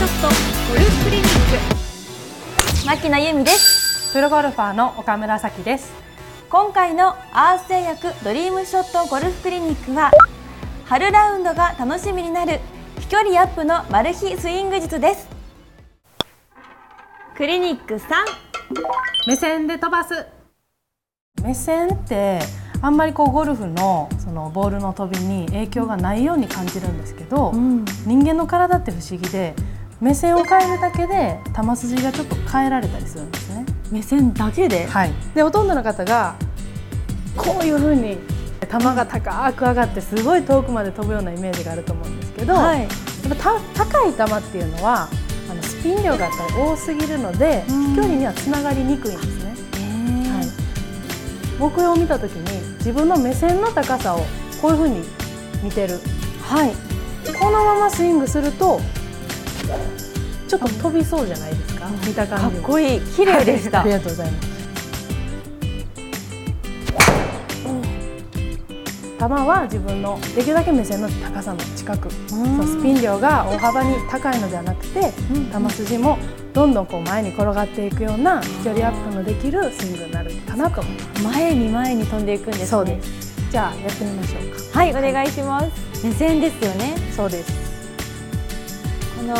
クリニック。牧野由美です。プロゴルファーの岡村咲です。今回のアース製薬ドリームショットゴルフクリニックは春ラウンドが楽しみになる飛距離アップのマル秘スイング術です。クリニック3目線で飛ばす。目線ってあんまりこうゴルフのそのボールの飛びに影響がないように感じるんですけど、ん。人間の体って不思議で目線を変えるだけで球筋がちょっと変えられたりするんですね。目線だけで？はい、でほとんどの方がこういう風に球が高く上がってすごい遠くまで飛ぶようなイメージがあると思うんですけど、はい。やっぱた高い球っていうのはあのスピン量が多すぎるのでうん。飛距離にはつながりにくいんですね。はい、目標を見た時に自分の目線の高さをこういう風に見てる。はい。このままスイングするとちょっと飛びそうじゃないですか？見たか感じも。っこいい。綺麗でした。ありがとうございます。球は自分のできるだけ目線の高さの近く。そうスピン量が大幅に高いのではなくてうん。球筋もどんどんこう前に転がっていくような飛距離アップのできるスイングになるかなと思います。前に前に飛んでいくんですね。そうです。じゃあやってみましょうか。はいお願いします。目線ですよね。そうです。この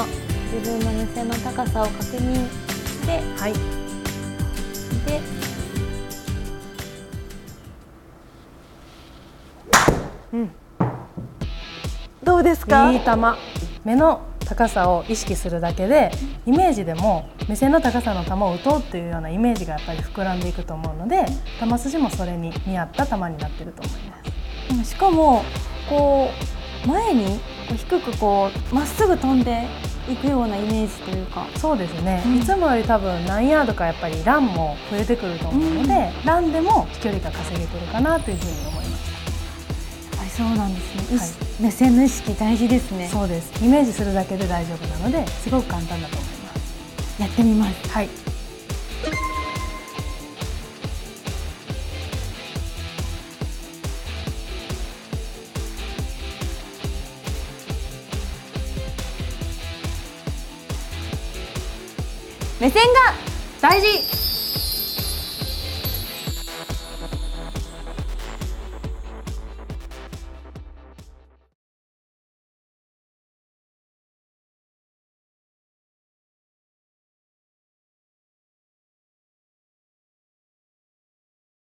自分の目線の高さを確認してはい。でうん。どうですか？いい球目の高さを意識するだけでイメージでも目線の高さの球を打とうっていうようなイメージがやっぱり膨らんでいくと思うので球筋もそれに見合った球になってると思います。うんしかもこう前に低くこうまっすぐ飛んでいくようなイメージというか。そうですね、うん。いつもより多分何ヤードかやっぱりランも増えてくると思うので、ランでも飛距離が稼げてるかなというふうに思います。あそうなんですね、意はい。識目線の意識大事ですね。そうです。イメージするだけで大丈夫なのですごく簡単だと思います。やってみます。はい目線が大事。